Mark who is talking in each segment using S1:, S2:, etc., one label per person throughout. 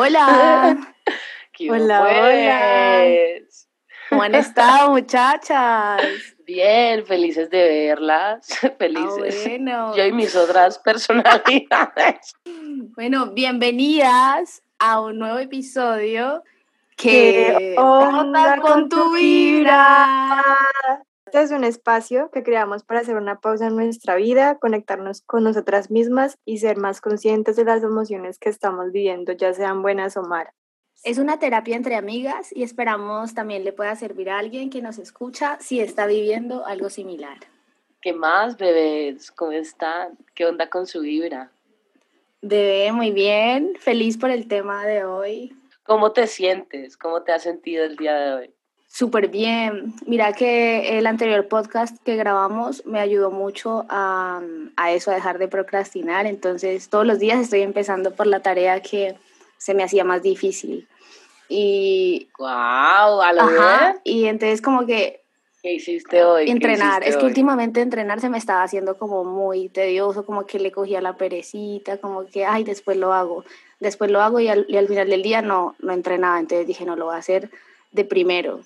S1: Hola.
S2: hola, hola.
S1: Pues? ¿Cómo han estado, muchachas?
S2: Bien, felices de verlas. Felices.
S1: Ah, bueno.
S2: Yo y mis otras personalidades.
S1: Bueno, bienvenidas a un nuevo episodio
S3: ¿Qué
S1: que
S3: onda
S1: onda
S3: con tu vibra? Este es un espacio que creamos para hacer una pausa en nuestra vida, conectarnos con nosotras mismas y ser más conscientes de las emociones que estamos viviendo, ya sean buenas o malas.
S1: Es una terapia entre amigas y esperamos también le pueda servir a alguien que nos escucha si está viviendo algo similar.
S2: ¿Qué más, bebés? ¿Cómo están? ¿Qué onda con su vibra?
S1: Bebé, muy bien. Feliz por el tema de hoy.
S2: ¿Cómo te sientes? ¿Cómo te has sentido el día de hoy?
S1: Súper bien. Mira que el anterior podcast que grabamos me ayudó mucho a, a, eso, a dejar de procrastinar. Entonces, todos los días estoy empezando por la tarea que se me hacía más difícil. Y.
S2: ¡Wow! ¿A lo
S1: Ajá,
S2: bien?
S1: Y entonces, como que.
S2: ¿Qué hiciste hoy? ¿Qué
S1: Entrenar.
S2: hiciste
S1: Es que
S2: hoy?
S1: últimamente entrenar se me estaba haciendo como muy tedioso, como que le cogía la perecita, como que, ay, después lo hago. Después lo hago y al, y al final del día no, no entrenaba. Entonces dije, no, lo voy a hacer de primero.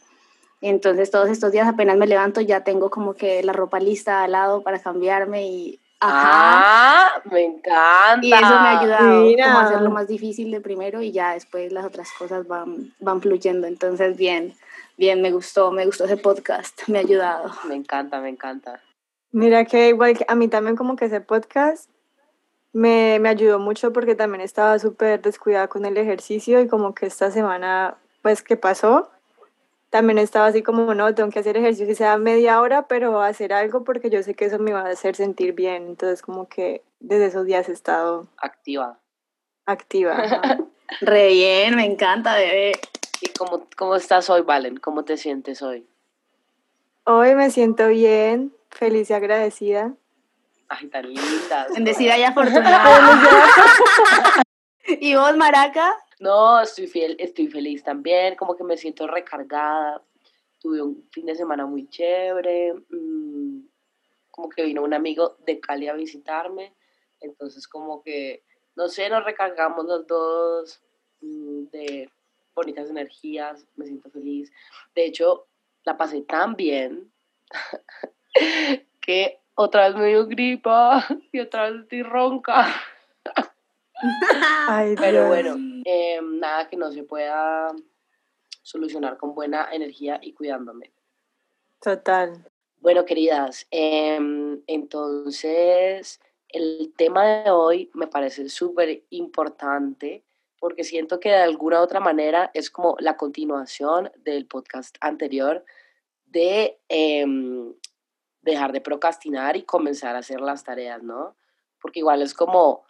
S1: Entonces todos estos días apenas me levanto ya tengo como que la ropa lista al lado para cambiarme y ajá.
S2: ¡Ah! ¡Me encanta!
S1: Y eso me ha ayudado
S3: Mira.
S1: como a hacer lo más difícil de primero y ya después las otras cosas van, van fluyendo. Entonces bien, bien, me gustó, me gustó ese podcast, me ha ayudado.
S2: Me encanta, me encanta.
S3: Mira que igual que a mí también como que ese podcast me, me ayudó mucho porque también estaba súper descuidada con el ejercicio y como que esta semana, pues que pasó, también estaba así como, no, tengo que hacer ejercicio, si sea media hora, pero hacer algo porque yo sé que eso me va a hacer sentir bien. Entonces como que desde esos días he estado
S2: Activa.
S3: activa.
S1: Re bien, me encanta, bebé.
S2: ¿Y cómo, cómo estás hoy, Valen? ¿Cómo te sientes hoy?
S3: Hoy me siento bien, feliz y agradecida.
S2: Ay, tan lindas.
S1: Bendecida y afortunada. ¿Y vos, Maraca?
S2: No, estoy fiel, estoy feliz también, como que me siento recargada. Tuve un fin de semana muy chévere, mm, como que vino un amigo de Cali a visitarme, entonces como que, no sé, nos recargamos los dos mm, de bonitas energías, me siento feliz. De hecho, la pasé tan bien que otra vez me dio gripa y otra vez estoy ronca.
S3: Ay,
S2: Pero bueno, eh, nada que no se pueda solucionar con buena energía y cuidándome.
S3: Total.
S2: Bueno, queridas, em, entonces el tema de hoy me parece súper importante porque siento que de alguna u otra manera es como la continuación del podcast anterior de em, dejar de procrastinar y comenzar a hacer las tareas, ¿no? Porque igual es como,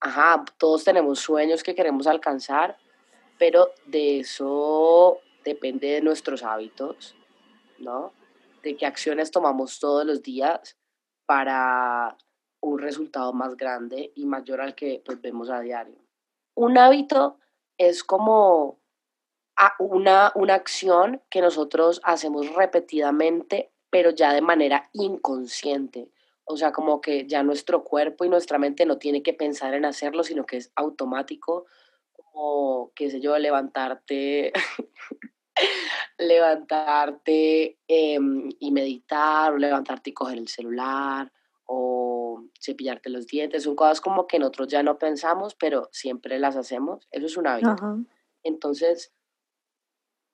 S2: ajá, todos tenemos sueños que queremos alcanzar, pero de eso depende de nuestros hábitos, ¿no? De qué acciones tomamos todos los días para un resultado más grande y mayor al que pues, vemos a diario. Un hábito es como una, una acción que nosotros hacemos repetidamente, pero ya de manera inconsciente. O sea, como que ya nuestro cuerpo y nuestra mente no tiene que pensar en hacerlo, sino que es automático, como, qué sé yo, levantarte, levantarte em, y meditar, o levantarte y coger el celular, o cepillarte los dientes. Son cosas como que nosotros ya no pensamos, pero siempre las hacemos. Eso es un hábito.
S3: Ajá.
S2: Entonces,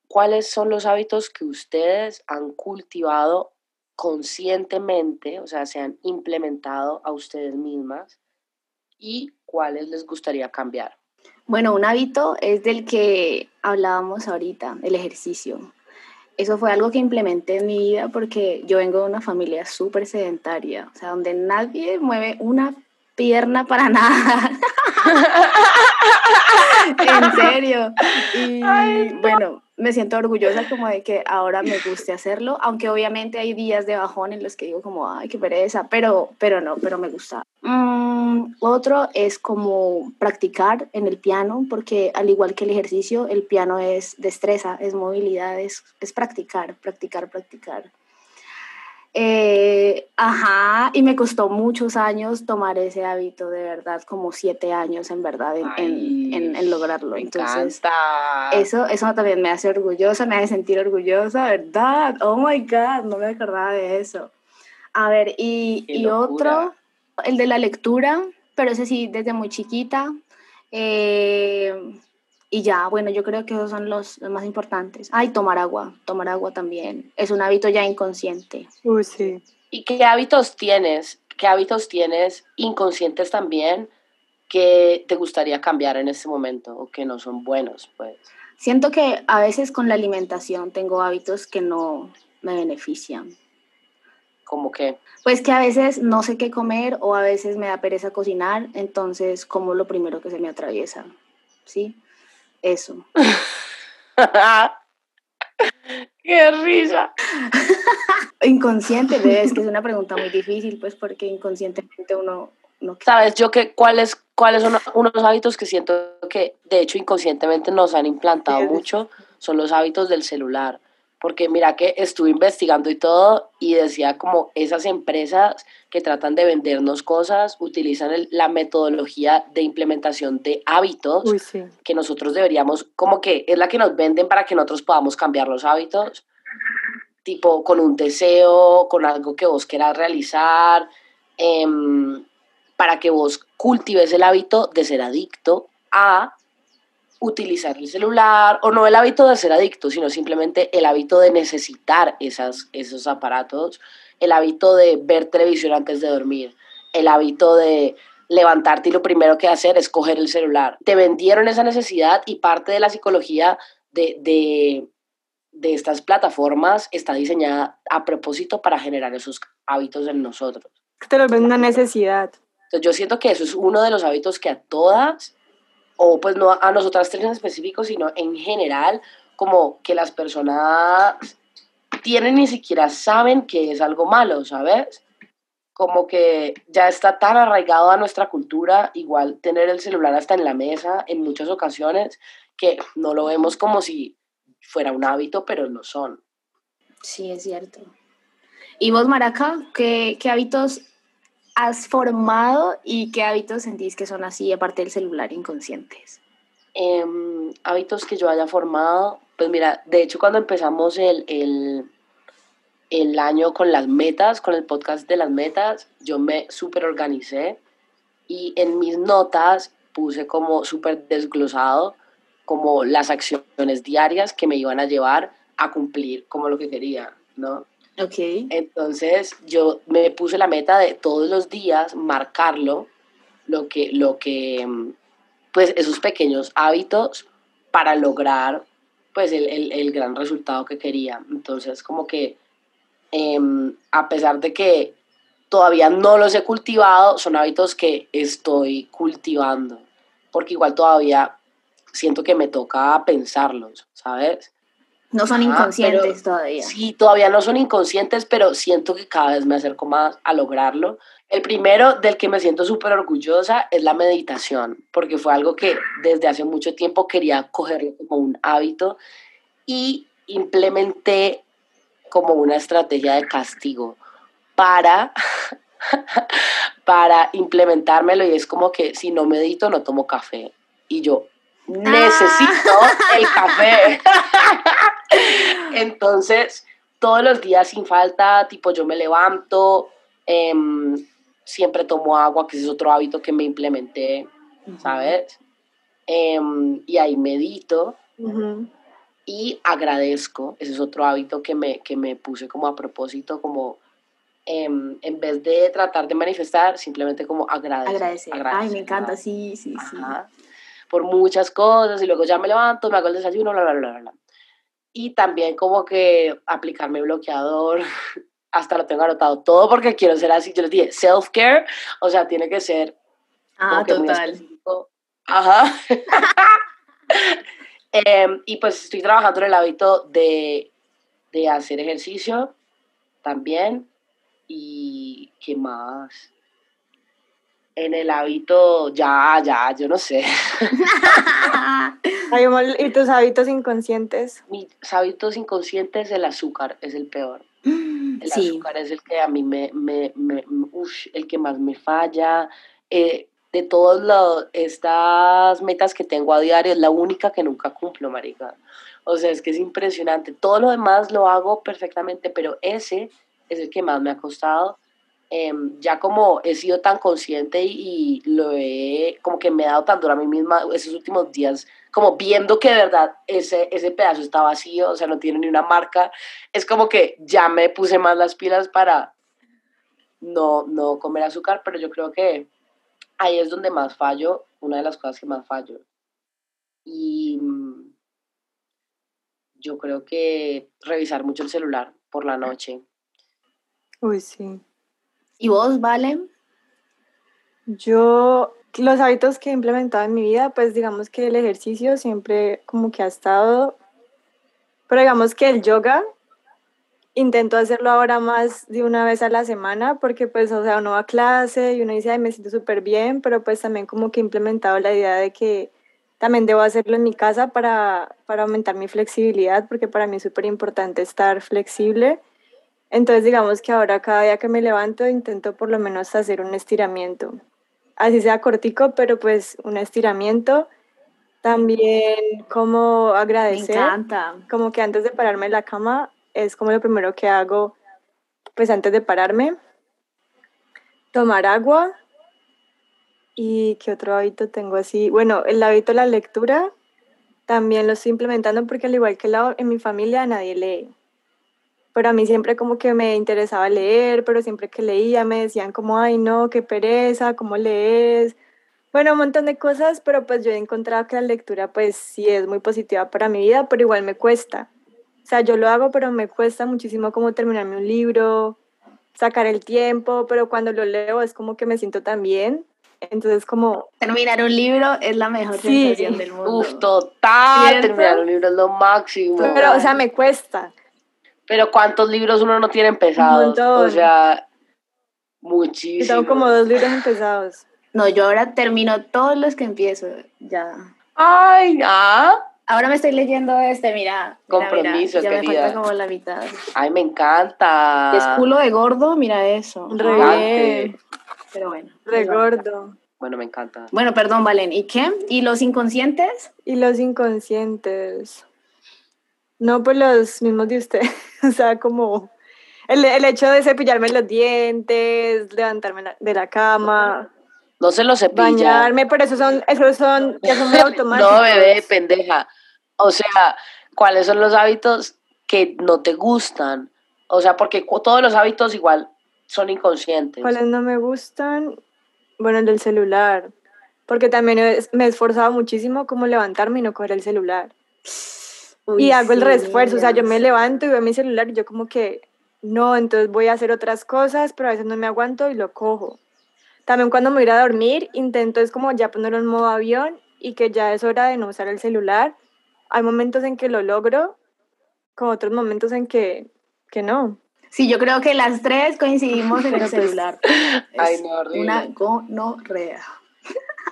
S2: ¿cuáles son los hábitos que ustedes han cultivado conscientemente, o sea, se han implementado a ustedes mismas y cuáles les gustaría cambiar?
S1: Bueno, un hábito es del que hablábamos ahorita, el ejercicio. Eso fue algo que implementé en mi vida porque yo vengo de una familia súper sedentaria, o sea, donde nadie mueve una pierna para nada. en serio. Y bueno, me siento orgullosa como de que ahora me guste hacerlo, aunque obviamente hay días de bajón en los que digo como, ay, qué pereza, pero, pero no, pero me gusta. Mm, otro es como practicar en el piano, porque al igual que el ejercicio, el piano es destreza, es movilidad, es, es practicar, practicar, practicar. Eh, ajá, y me costó muchos años tomar ese hábito, de verdad, como siete años en verdad en, en, en, lograrlo. Entonces, eso, eso también me hace orgullosa, me hace sentir orgullosa, ¿verdad? Oh my God, no me acordaba de eso. A ver, y, y otro, el de la lectura, pero ese sí, desde muy chiquita. Eh, y ya, bueno, yo creo que esos son los, más importantes. Ay, tomar agua, tomar agua también. Es un hábito ya inconsciente.
S3: Uy, sí.
S2: ¿Y qué hábitos tienes? ¿Qué hábitos tienes inconscientes también que te gustaría cambiar en este momento o que no son buenos, pues?
S1: Siento que a veces con la alimentación tengo hábitos que no me benefician.
S2: ¿Cómo qué?
S1: Pues que a veces no sé qué comer o a veces me da pereza cocinar, entonces como lo primero que se me atraviesa, ¿sí? Eso.
S2: ¡Qué risa!
S1: Inconsciente, es que es una pregunta muy difícil, pues porque inconscientemente uno no...
S2: ¿Sabes yo que cuáles, cuáles son unos hábitos que siento que de hecho inconscientemente nos han implantado mucho? Son los hábitos del celular porque mira que estuve investigando y todo y decía como esas empresas que tratan de vendernos cosas utilizan la metodología de implementación de hábitos que nosotros deberíamos, como que es la que nos venden para que nosotros podamos cambiar los hábitos, tipo con un deseo, con algo que vos quieras realizar, em, para que vos cultives el hábito de ser adicto a utilizar el celular, o no el hábito de ser adicto, sino simplemente el hábito de necesitar esas, esos aparatos, el hábito de ver televisión antes de dormir, el hábito de levantarte y lo primero que hacer es coger el celular. Te vendieron esa necesidad y parte de la psicología de, de, de estas plataformas está diseñada a propósito para generar esos hábitos en nosotros.
S3: Te lo ven una necesidad.
S2: Entonces yo siento que eso es uno de los hábitos que a todas o pues no a nosotras tres en específico, sino en general, como que las personas tienen ni siquiera saben que es algo malo, ¿sabes? Como que ya está tan arraigado a nuestra cultura, igual tener el celular hasta en la mesa en muchas ocasiones, que no lo vemos como si fuera un hábito, pero no son.
S1: Sí, es cierto. ¿Y vos, Maraca, qué, qué hábitos has formado y qué hábitos sentís que son así, aparte del celular, inconscientes?
S2: Em, hábitos que yo haya formado, pues mira, de hecho cuando empezamos el, el, el año con las metas, con el podcast de las metas, yo me súper organicé y en mis notas puse como súper desglosado como las acciones diarias que me iban a llevar a cumplir como lo que quería, ¿no?
S1: Ok.
S2: Entonces yo me puse la meta de todos los días marcarlo, lo que, lo que, pues esos pequeños hábitos para lograr pues el, el, el gran resultado que quería. Entonces como que em, a pesar de que todavía no los he cultivado, son hábitos que estoy cultivando, porque igual todavía siento que me toca pensarlos, ¿sabes?
S1: No son inconscientes todavía.
S2: Sí, todavía no son inconscientes, pero siento que cada vez me acerco más a lograrlo. El primero del que me siento súper orgullosa es la meditación, porque fue algo que desde hace mucho tiempo quería coger como un hábito y implementé como una estrategia de castigo para, para implementármelo y es como que si no medito no tomo café. Y yo, necesito el café. Entonces, todos los días sin falta, tipo yo me levanto, em, siempre tomo agua, que ese es otro hábito que me implementé, ¿sabes? Em, y ahí medito y agradezco, ese es otro hábito que me, que me puse como a propósito, como em, en vez de tratar de manifestar, simplemente como agradecer.
S1: Agradecer. Ay, me encanta, sí, sí, sí
S2: por muchas cosas y luego ya me levanto, me hago el desayuno, bla, bla, bla, bla. Y también como que aplicarme bloqueador, hasta lo tengo anotado todo porque quiero ser así, yo les dije, self-care, o sea, tiene que ser...
S1: Ah, total.
S2: Ajá. Em, y pues estoy trabajando en el hábito de, de hacer ejercicio también. ¿Y qué más? en el hábito, ya, ya, yo no sé.
S3: ¿Y tus hábitos inconscientes?
S2: Mis hábitos inconscientes, el azúcar es el peor. El azúcar es el que a mí me, me, me el que más me falla. Eh, de todas estas metas que tengo a diario, es la única que nunca cumplo, marica. O sea, es que es impresionante. Todo lo demás lo hago perfectamente, pero ese es el que más me ha costado. Em, ya como he sido tan consciente y, lo he, como que me he dado tan duro a mí misma esos últimos días, como viendo que de verdad ese, ese pedazo está vacío, o sea, no tiene ni una marca, es como que ya me puse más las pilas para no, no comer azúcar, pero yo creo que ahí es donde más fallo, una de las cosas que más fallo. Y mm, yo creo que revisar mucho el celular por la noche.
S3: Uy, sí.
S1: ¿Y vos, Valen?
S3: Yo, los hábitos que he implementado en mi vida, pues digamos que el ejercicio siempre como que ha estado, pero digamos que el yoga intento hacerlo ahora más de una vez a la semana porque pues, o sea, uno va a clase y uno dice, ay, me siento súper bien, pero pues también como que he implementado la idea de que también debo hacerlo en mi casa para, para aumentar mi flexibilidad porque para mí es súper importante estar flexible. Entonces digamos que ahora cada día que me levanto intento por lo menos hacer un estiramiento. Así sea cortico, pero pues un estiramiento. También como agradecer.
S1: Me encanta.
S3: Como que antes de pararme en la cama es como lo primero que hago, pues antes de pararme. Tomar agua. ¿Y qué otro hábito tengo así? Bueno, el hábito de la lectura también lo estoy implementando porque al igual que en mi familia nadie lee. Pero a mí siempre como que me interesaba leer, pero siempre que leía me decían como, ay no, qué pereza, ¿cómo lees? Bueno, un montón de cosas, pero pues yo he encontrado que la lectura pues sí es muy positiva para mi vida, pero igual me cuesta. O sea, yo lo hago, pero me cuesta muchísimo como terminarme un libro, sacar el tiempo, pero cuando lo leo es como que me siento tan bien. Entonces, como...
S1: Terminar un libro es la mejor sensación del mundo.
S2: Uf, total, terminar un libro es lo máximo.
S3: Pero, o sea, me cuesta.
S2: Pero ¿cuántos libros uno no tiene empezados? O sea, muchísimos.
S3: Tengo como dos libros empezados.
S1: No, yo ahora termino todos los que empiezo, ya.
S2: Ay, ah.
S1: Ahora me estoy leyendo este, mira.
S2: Compromiso,
S1: ya
S2: querida.
S1: me falta como la mitad.
S2: Ay, me encanta.
S1: Es culo de gordo, mira eso.
S3: Re
S1: Pero bueno.
S3: Re gordo.
S2: Bueno, me encanta.
S1: Bueno, perdón, Valen. ¿Y qué? ¿Y los inconscientes?
S3: Y los inconscientes. No, pues los mismos de usted. o sea, como el, el hecho de cepillarme los dientes, levantarme de la cama.
S2: No se lo cepilla.
S3: Bañarme, pero esos son, esos son, ya son muy automáticos.
S2: no, bebé, pendeja. O sea, ¿cuáles son los hábitos que no te gustan? O sea, porque todos los hábitos igual son inconscientes.
S3: ¿Cuáles no me gustan? Bueno, el del celular. Porque también me he esforzado muchísimo como levantarme y no coger el celular. Y hago el reesfuerzo, o sea, yo me levanto y veo mi celular y yo como que, no, entonces voy a hacer otras cosas, pero a veces no me aguanto y lo cojo. También cuando me voy a dormir, intento es como ya ponerlo en modo avión y que ya es hora de no usar el celular. Hay momentos en que lo logro, como otros momentos en que, que no.
S1: Sí, yo creo que las tres coincidimos en el celular.
S2: Ay, no, horrible.
S1: Una gonorrea.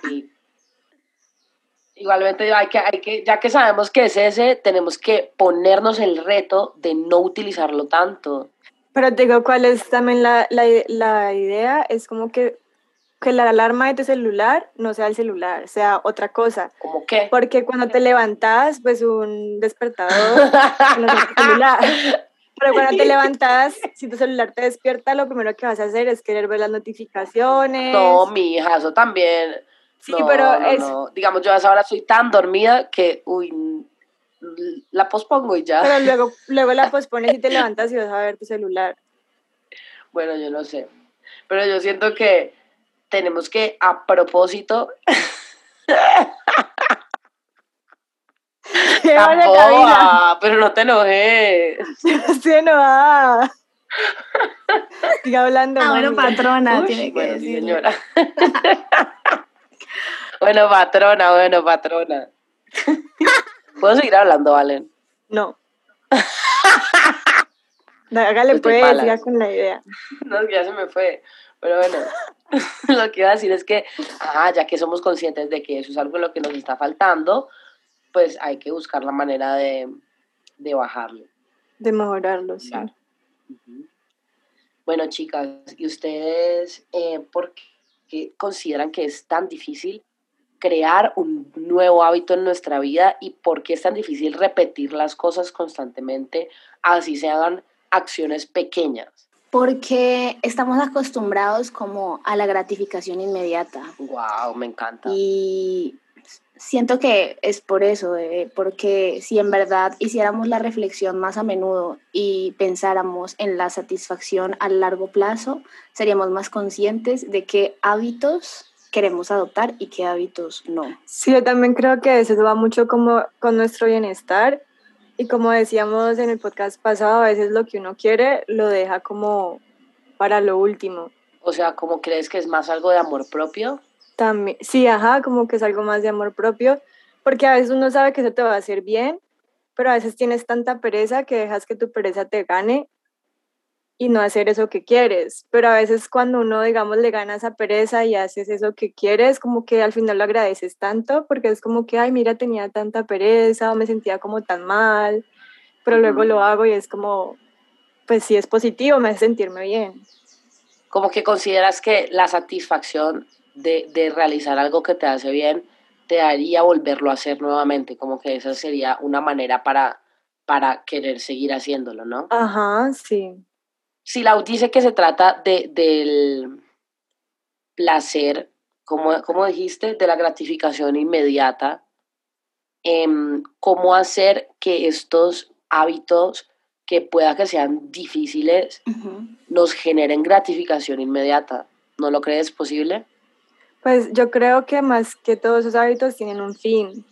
S2: Sí. Igualmente, hay que, hay que, ya que sabemos que es ese, tenemos que ponernos el reto de no utilizarlo tanto.
S3: Pero digo, ¿cuál es también la, la, la idea? Es como que que la alarma de tu celular no sea el celular, sea otra cosa.
S2: ¿Cómo qué?
S3: Porque cuando te levantas, pues un despertador no es el celular. Pero cuando te levantas, si tu celular te despierta, lo primero que vas a hacer es querer ver las notificaciones.
S2: No, mi hija, eso también.
S3: Sí, pero es...
S2: Digamos, yo a esa hora soy tan dormida que, uy, la pospongo y ya.
S3: Pero luego, luego la pospones y te levantas y vas a ver tu celular.
S2: Bueno, yo no sé. Pero yo siento que tenemos que, a propósito, pero no te enojes.
S3: estoy enojada. Siga hablando.
S1: Ah, bueno, patrona, tiene que decir.
S2: Señora. Bueno, patrona, bueno, patrona. ¿Puedo seguir hablando, Valen?
S3: No. Hágale pues, siga con la idea.
S2: No, ya se me fue. Pero bueno, lo que iba a decir es que, ya que somos conscientes de que eso es algo en lo que nos está faltando, pues hay que buscar la manera de, de bajarlo.
S3: De mejorarlo, sí.
S2: Bueno, chicas, ¿y ustedes eh, por qué consideran que es tan difícil crear un nuevo hábito en nuestra vida y por qué es tan difícil repetir las cosas constantemente, así se hagan acciones pequeñas?
S1: Porque estamos acostumbrados como a la gratificación inmediata.
S2: Wow, me encanta.
S1: Y siento que es por eso, eh, porque si en verdad hiciéramos la reflexión más a menudo y pensáramos en la satisfacción a largo plazo, seríamos más conscientes de qué hábitos queremos adoptar y qué hábitos no.
S3: Sí, yo también creo que eso va mucho como con nuestro bienestar y como decíamos en el podcast pasado, a veces lo que uno quiere lo deja como para lo último.
S2: O sea, ¿cómo crees que es más algo de amor propio?
S3: También, sí, ajá, como que es algo más de amor propio, porque a veces uno sabe que eso te va a hacer bien, pero a veces tienes tanta pereza que dejas que tu pereza te gane y no hacer eso que quieres. Pero a veces cuando uno, digamos, le gana esa pereza y haces eso que quieres, como que al final lo agradeces tanto, porque es como que, ay, mira, tenía tanta pereza o me sentía como tan mal, pero luego lo hago y es como, pues sí es positivo, me hace sentirme bien.
S2: Como que consideras que la satisfacción de, de realizar algo que te hace bien te haría volverlo a hacer nuevamente, como que esa sería una manera para, para querer seguir haciéndolo, ¿no?
S3: Ajá, sí
S2: si Lau dice que se trata de, del placer, como, como dijiste, de la gratificación inmediata, em, cómo hacer que estos hábitos que pueda que sean difíciles nos generen gratificación inmediata. ¿No lo crees posible?
S3: Pues yo creo que más que todos esos hábitos tienen un fin.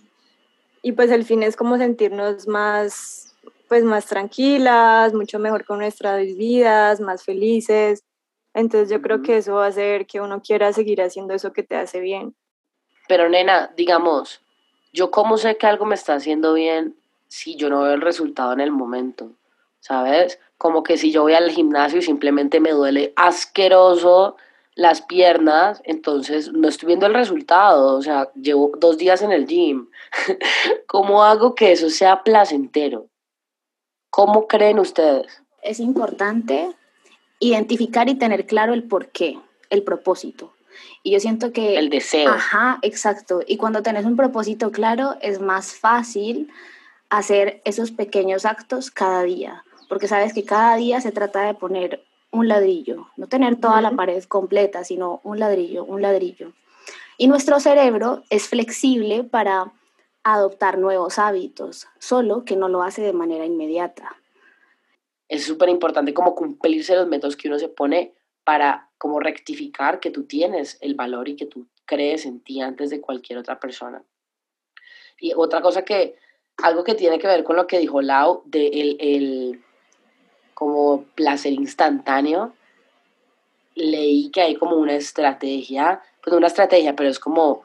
S3: Y pues el fin es como sentirnos más pues más tranquilas, mucho mejor con nuestras vidas, más felices. Entonces yo creo que eso va a hacer que uno quiera seguir haciendo eso que te hace bien.
S2: Pero nena, digamos, yo cómo sé que algo me está haciendo bien si yo no veo el resultado en el momento, ¿sabes? Como que si yo voy al gimnasio y simplemente me duele asqueroso las piernas, entonces no estoy viendo el resultado, o sea, llevo dos días en el gym. ¿Cómo hago que eso sea placentero? ¿Cómo creen ustedes?
S1: Es importante identificar y tener claro el porqué, el propósito. Y yo siento que...
S2: El deseo.
S1: Ajá, exacto. Y cuando tenés un propósito claro, es más fácil hacer esos pequeños actos cada día, porque sabes que cada día se trata de poner un ladrillo, no tener toda la pared completa, sino un ladrillo, un ladrillo. Y nuestro cerebro es flexible para adoptar nuevos hábitos, solo que no lo hace de manera inmediata.
S2: Es súper importante como cumplirse los métodos que uno se pone para como rectificar que tú tienes el valor y que tú crees en ti antes de cualquier otra persona. Y otra cosa que, algo que tiene que ver con lo que dijo Lau de el, el como placer instantáneo, leí que hay como una estrategia, pues una estrategia, pero es como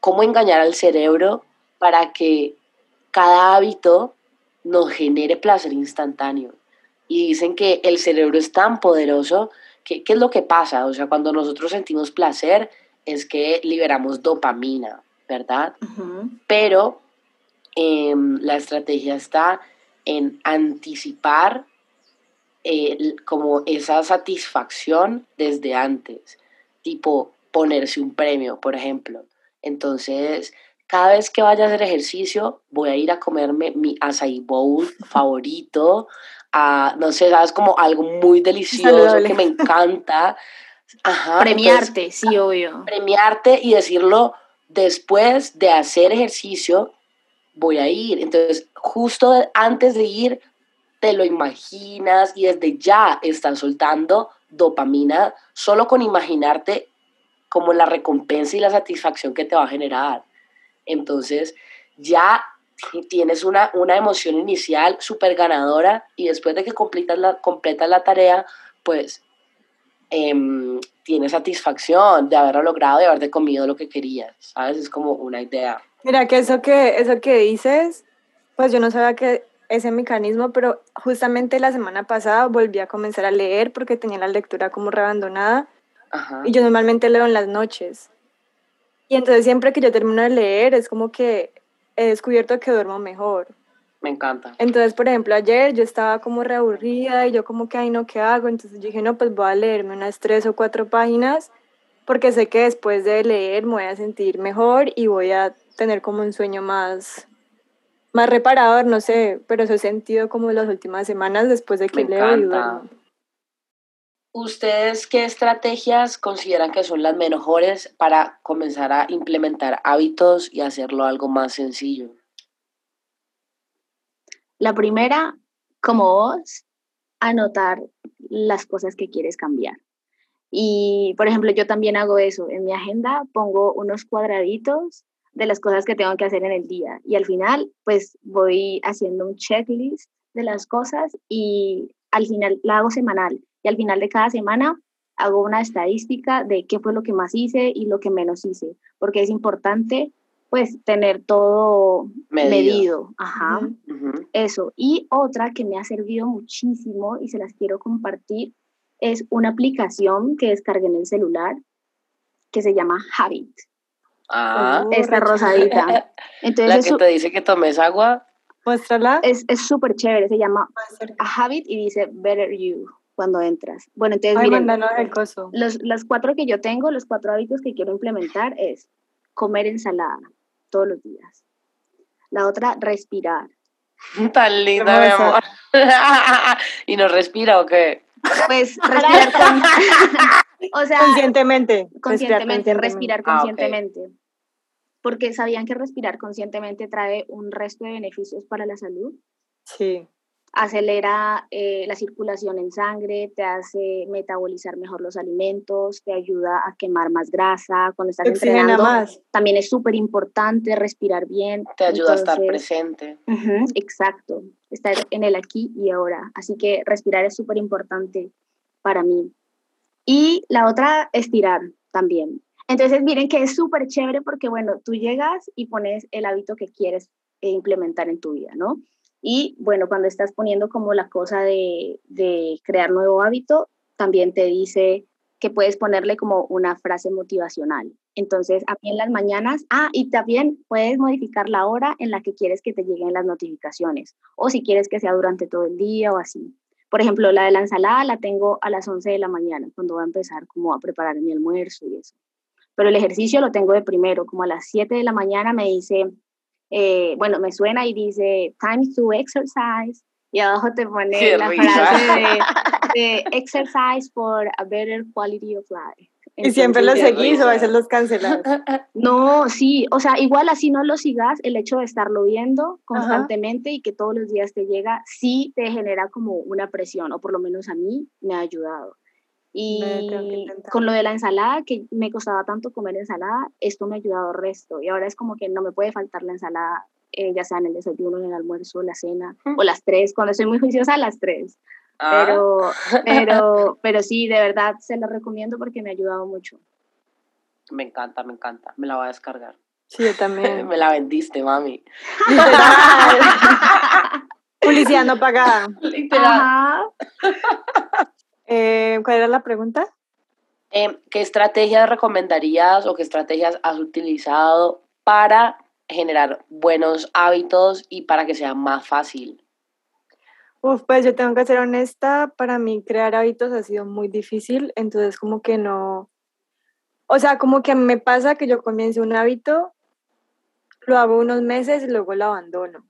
S2: cómo engañar al cerebro para que cada hábito nos genere placer instantáneo. Y dicen que el cerebro es tan poderoso que, ¿qué es lo que pasa? O sea, cuando nosotros sentimos placer es que liberamos dopamina, ¿verdad? Pero em, la estrategia está en anticipar eh, como esa satisfacción desde antes, tipo ponerse un premio, por ejemplo. Entonces, cada vez que vaya a hacer ejercicio, voy a ir a comerme mi acai bowl favorito, a, no sé, sabes, como algo muy delicioso que me encanta.
S1: Ajá, premiarte, sí, obvio.
S2: Premiarte y decirlo después de hacer ejercicio, voy a ir. Entonces, justo antes de ir, te lo imaginas y desde ya estás soltando dopamina solo con imaginarte como la recompensa y la satisfacción que te va a generar. Entonces ya tienes una, una emoción inicial súper ganadora y después de que completas la, completas la tarea, pues em, tienes satisfacción de haberlo logrado, de haberte comido lo que querías, ¿sabes? Es como una idea.
S3: Mira, que eso que, eso que dices, pues yo no sabía que ese mecanismo, pero justamente la semana pasada volví a comenzar a leer porque tenía la lectura como reabandonada. Y yo normalmente leo en las noches. Y entonces siempre que yo termino de leer es como que he descubierto que duermo mejor.
S2: Me encanta.
S3: Entonces, por ejemplo, ayer yo estaba como reaburrida y yo como que, ay, no, ¿qué hago? Entonces dije, no, pues voy a leerme unas tres o cuatro páginas porque sé que después de leer me voy a sentir mejor y voy a tener como un sueño más, más reparador, no sé, pero eso he sentido como las últimas semanas después de que
S2: Me
S3: leo
S2: encanta. ¿Ustedes qué estrategias consideran que son las mejores para comenzar a implementar hábitos y hacerlo algo más sencillo?
S1: La primera, como vos, anotar las cosas que quieres cambiar. Y, por ejemplo, yo también hago eso. En mi agenda pongo unos cuadraditos de las cosas que tengo que hacer en el día. Y al final, pues voy haciendo un checklist de las cosas y al final la hago semanal. Y al final de cada semana hago una estadística de qué fue lo que más hice y lo que menos hice. Porque es importante, pues, tener todo
S2: Medido.
S1: medido. Ajá. Eso. Y otra que me ha servido muchísimo y se las quiero compartir es una aplicación que descargué en el celular que se llama Habit.
S2: Ah,
S1: Esta
S3: re
S1: rosadita.
S2: la que
S1: es
S2: te dice que tomes agua.
S3: Muéstrala.
S1: es es súper chévere. Se llama. A Habit y dice Better You cuando entras. Bueno, entonces
S3: Ay,
S1: miren,
S3: el coso.
S1: los, los cuatro que yo tengo, los cuatro hábitos que quiero implementar es comer ensalada todos los días. La otra, respirar.
S2: Tan linda, mi amor. ¿Y no respira o qué?
S1: Pues respirar con... o sea,
S3: Conscientemente. respirar
S1: conscientemente, respirar
S2: Ah,
S1: conscientemente. Porque sabían que respirar conscientemente trae un resto de beneficios para la salud.
S3: Sí.
S1: Acelera eh, la circulación en sangre, te hace metabolizar mejor los alimentos, te ayuda a quemar más grasa. Cuando estás
S3: Te oxigena
S1: entrenando,
S3: más.
S1: también es súper importante respirar bien.
S2: Te ayuda a estar presente.
S1: Exacto, estar en el aquí y ahora. Así que respirar es súper importante para mí. Y la otra, estirar también. Entonces, miren que es súper chévere porque, bueno, tú llegas y pones el hábito que quieres eh, implementar en tu vida, ¿no? Y, bueno, cuando estás poniendo como la cosa de, de crear nuevo hábito, también te dice que puedes ponerle como una frase motivacional. Entonces, a mí en las mañanas, ah, y también puedes modificar la hora en la que quieres que te lleguen las notificaciones, o si quieres que sea durante todo el día o así. Por ejemplo, la de la ensalada la tengo a las 11 de la mañana, cuando voy a empezar como a preparar mi almuerzo y eso. Pero el ejercicio lo tengo de primero, como a las 7 de la mañana me dice, eh, bueno, me suena y dice, time to exercise, y abajo te pone
S2: Qué
S1: la
S2: risa.
S1: frase de, de exercise for a better quality of life.
S3: Y siempre los seguís o a veces los cancelas.
S1: no, sí, o sea, igual así no lo sigas, el hecho de estarlo viendo constantemente y que todos los días te llega, sí te genera como una presión, o por lo menos a mí me ha ayudado. Y con lo de la ensalada, que me costaba tanto comer ensalada, esto me ha ayudado al resto. Y ahora es como que no me puede faltar la ensalada, eh, ya sea en el desayuno, en el almuerzo, la cena, o las tres, cuando estoy muy juiciosa, a las tres.
S2: Ah,
S1: Pero, pero, pero sí, de verdad se lo recomiendo porque me ha ayudado mucho.
S2: me encanta, me encanta. Me la voy a descargar.
S3: Sí, yo también.
S2: Me la vendiste, mami.
S3: Literal. Publicidad no pagada.
S2: Literal.
S1: Ajá.
S3: Eh, ¿Cuál era la pregunta?
S2: Em, ¿Qué estrategias recomendarías o qué estrategias has utilizado para generar buenos hábitos y para que sea más fácil?
S3: Uf, pues yo tengo que ser honesta, para mí crear hábitos ha sido muy difícil, entonces como que no, o sea, como que me pasa que yo comienzo un hábito, lo hago unos meses y luego lo abandono.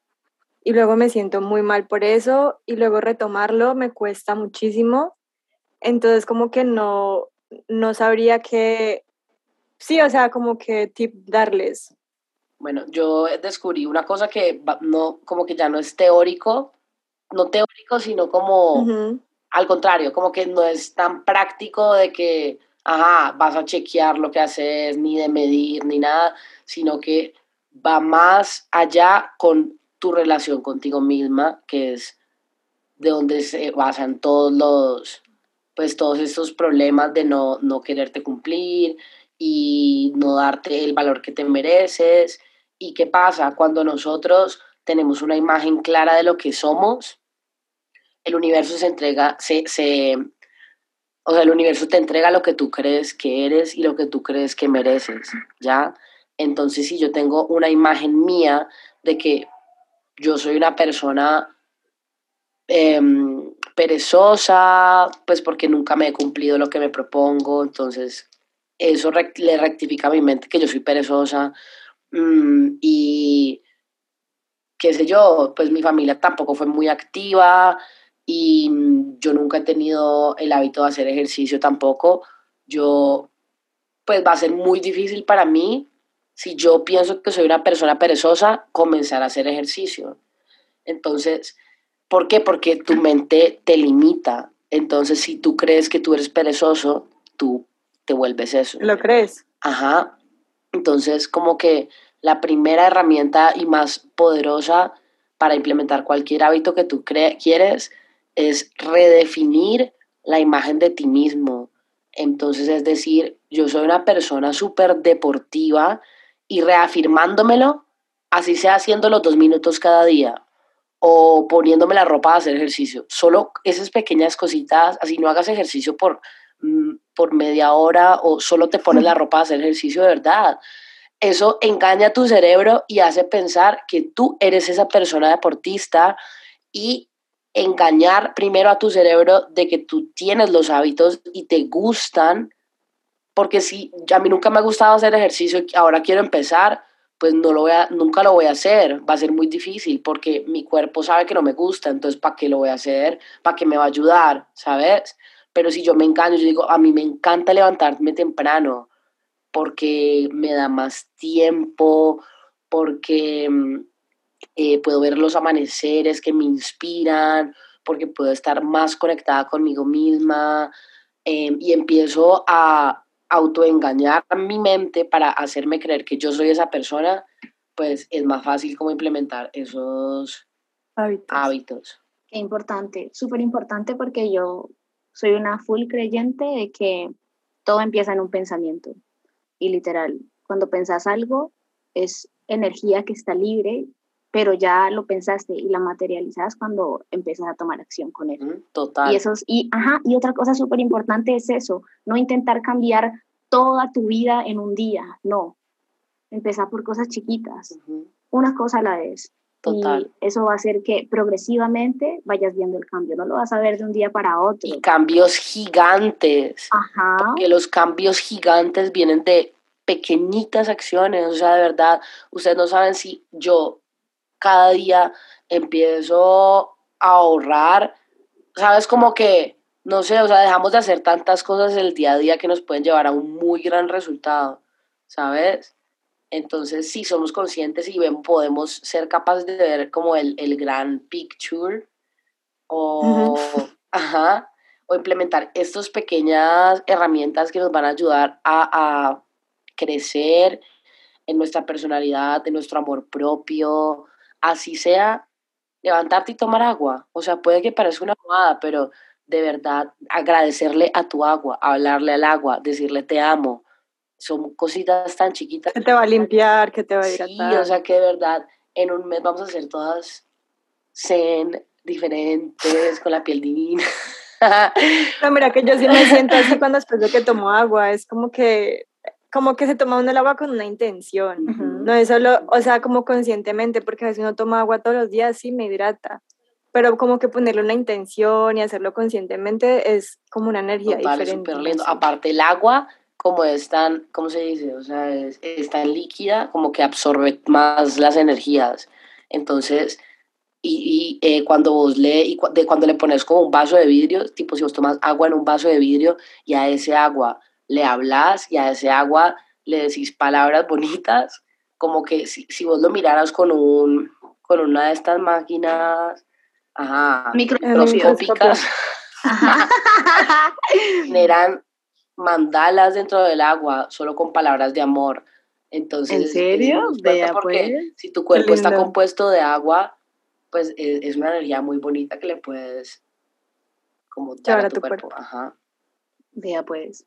S3: Y luego me siento muy mal por eso y luego retomarlo me cuesta muchísimo. Entonces como que no, no sabría qué, sí, o sea, como que tip darles.
S2: Bueno, yo descubrí una cosa que no, como que ya no es teórico, no teórico, sino como al contrario, como que no es tan práctico de que, ajá, vas a chequear lo que haces, ni de medir, ni nada, sino que va más allá con tu relación contigo misma, que es de donde se basan todos los, pues todos estos problemas de no, no quererte cumplir y no darte el valor que te mereces. ¿Y qué pasa? Cuando nosotros tenemos una imagen clara de lo que somos, el universo se entrega, se, o sea, el universo te entrega lo que tú crees que eres y lo que tú crees que mereces, ¿ya? Entonces, si yo tengo una imagen mía de que yo soy una persona em, perezosa, pues porque nunca me he cumplido lo que me propongo, entonces eso le rectifica a mi mente que yo soy perezosa mm, y qué sé yo, pues mi familia tampoco fue muy activa y yo nunca he tenido el hábito de hacer ejercicio tampoco. Yo, pues va a ser muy difícil para mí si yo pienso que soy una persona perezosa, comenzar a hacer ejercicio. Entonces, ¿por qué? Porque tu mente te limita. Entonces, si tú crees que tú eres perezoso, tú te vuelves eso.
S3: ¿Lo crees?
S2: Ajá. Entonces, como que la primera herramienta y más poderosa para implementar cualquier hábito que tú quieres es redefinir la imagen de ti mismo. Entonces, es decir, yo soy una persona súper deportiva y reafirmándomelo, así sea haciendo los dos minutos cada día o poniéndome la ropa a hacer ejercicio. Solo esas pequeñas cositas, así no hagas ejercicio por, mm, por media hora o solo te pones la ropa a hacer ejercicio de verdad. Eso engaña a tu cerebro y hace pensar que tú eres esa persona deportista y engañar primero a tu cerebro de que tú tienes los hábitos y te gustan, porque si a mí nunca me ha gustado hacer ejercicio y ahora quiero empezar, pues no lo voy nunca lo voy a hacer, va a ser muy difícil porque mi cuerpo sabe que no me gusta, entonces ¿para qué lo voy a hacer? ¿Para qué me va a ayudar? ¿Sabes? Pero si yo me engaño, yo digo, a mí me encanta levantarme temprano porque me da más tiempo, porque mm, eh, puedo ver los amaneceres que me inspiran, porque puedo estar más conectada conmigo misma em, y empiezo a autoengañar a mi mente para hacerme creer que yo soy esa persona, pues es más fácil como implementar esos hábitos. hábitos.
S1: Qué importante, súper importante porque yo soy una full creyente de que todo empieza en un pensamiento. Y literal, cuando pensás algo, es energía que está libre pero ya lo pensaste y la materializas cuando empiezas a tomar acción con él.
S2: Total.
S1: Y, eso y, ajá, y otra cosa súper importante es eso, no intentar cambiar toda tu vida en un día, no. Empezar por cosas chiquitas, una cosa a la vez. Total. Y eso va a hacer que progresivamente vayas viendo el cambio, no lo vas a ver de un día para otro.
S2: Y cambios gigantes.
S1: Ajá.
S2: Porque los cambios gigantes vienen de pequeñitas acciones, o sea, de verdad, ustedes no saben si yo cada día empiezo a ahorrar, sabes, como que, no sé, o sea, dejamos de hacer tantas cosas el día a día que nos pueden llevar a un muy gran resultado, ¿sabes? Entonces, si somos conscientes y ven, podemos ser capaces de ver como el, el gran picture o, ajá, o implementar estas pequeñas herramientas que nos van a ayudar a, a crecer en nuestra personalidad, en nuestro amor propio, así sea levantarte y tomar agua. O sea, puede que parezca una jugada, pero de verdad agradecerle a tu agua, hablarle al agua, decirle te amo. Son cositas tan chiquitas.
S3: Que te va a limpiar, que te va a
S2: Sí, o sea que de verdad en un mes vamos a ser todas zen, diferentes, con la piel divina.
S3: no, mira que yo sí me siento así cuando después de que tomo agua, es como que como que se toma uno el agua con una intención, no es solo, o sea, como conscientemente, porque a veces uno toma agua todos los días, sí, me hidrata, pero como que ponerle una intención y hacerlo conscientemente es como una energía Total, diferente.
S2: Es lindo. Aparte el agua, como es tan, ¿cómo se dice? O sea, es, tan líquida, como que absorbe más las energías. Entonces, y, y eh, cuando vos le, y de cuando le pones como un vaso de vidrio, tipo si vos tomas agua en un vaso de vidrio y a ese agua le hablas y a ese agua le decís palabras bonitas, como que si, si vos lo miraras con, un, con una de estas máquinas ajá, microscópicas, generan mandalas dentro del agua solo con palabras de amor. Entonces,
S1: ¿En serio?
S2: Vea, porque pues. si tu cuerpo está compuesto de agua, pues es, es, una energía muy bonita que le puedes como dar a tu, cuerpo. Ajá.
S1: Vea pues.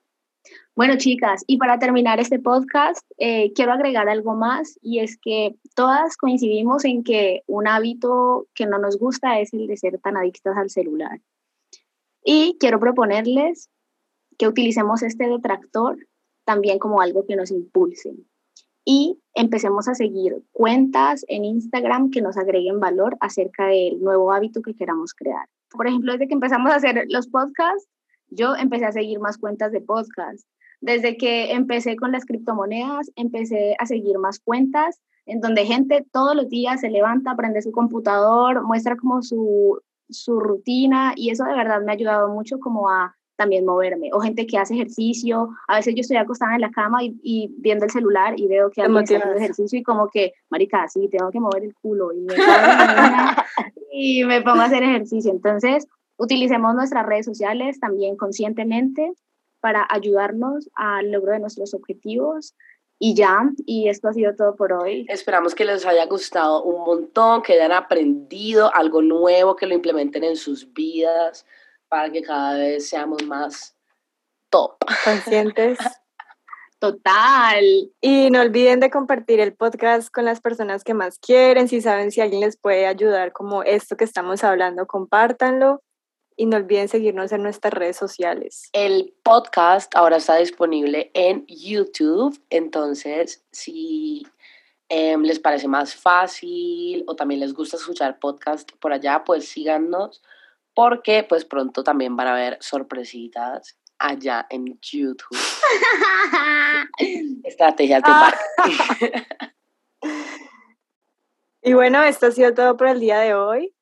S1: Bueno, chicas, y para terminar este podcast, eh, quiero agregar algo más y es que todas coincidimos en que un hábito que no nos gusta es el de ser tan adictas al celular. Y quiero proponerles que utilicemos este detractor también como algo que nos impulse. y empecemos a seguir cuentas en Instagram que nos agreguen valor acerca del nuevo hábito que queramos crear. Por ejemplo, desde que empezamos a hacer los podcasts, yo empecé a seguir más cuentas de podcast. Desde que empecé con las criptomonedas, empecé a seguir más cuentas en donde gente todos los días se levanta, prende su computador, muestra como su, su rutina y eso de verdad me ha ayudado mucho como a también moverme. O gente que hace ejercicio. A veces yo estoy acostada en la cama y, viendo el celular y veo que alguien está haciendo ejercicio y como que, marica, sí, tengo que mover el culo y me, y me pongo a hacer ejercicio. Entonces, utilicemos nuestras redes sociales también conscientemente para ayudarnos al logro de nuestros objetivos. Y ya, y esto ha sido todo por hoy.
S2: Esperamos que les haya gustado un montón, que hayan aprendido algo nuevo, que lo implementen en sus vidas para que cada vez seamos más top.
S3: Conscientes.
S1: Total.
S3: Y no olviden de compartir el podcast con las personas que más quieren. Si saben si alguien les puede ayudar como esto que estamos hablando, compártanlo. Y no olviden seguirnos en nuestras redes sociales.
S2: El podcast ahora está disponible en YouTube. Entonces, si em, les parece más fácil o también les gusta escuchar podcast por allá, pues síganos porque pues pronto también van a haber sorpresitas allá en YouTube. Estrategias de ah. marketing.
S3: y bueno, esto ha sido todo por el día de hoy.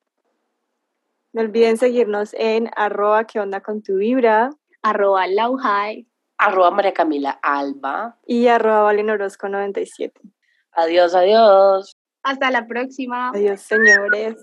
S3: No olviden seguirnos en arroba que onda con tu vibra,
S1: arroba lauhai,
S2: arroba María Camila Alba
S3: y arroba Valen 97.
S2: Adiós, adiós.
S1: Hasta la próxima.
S3: Adiós, señores.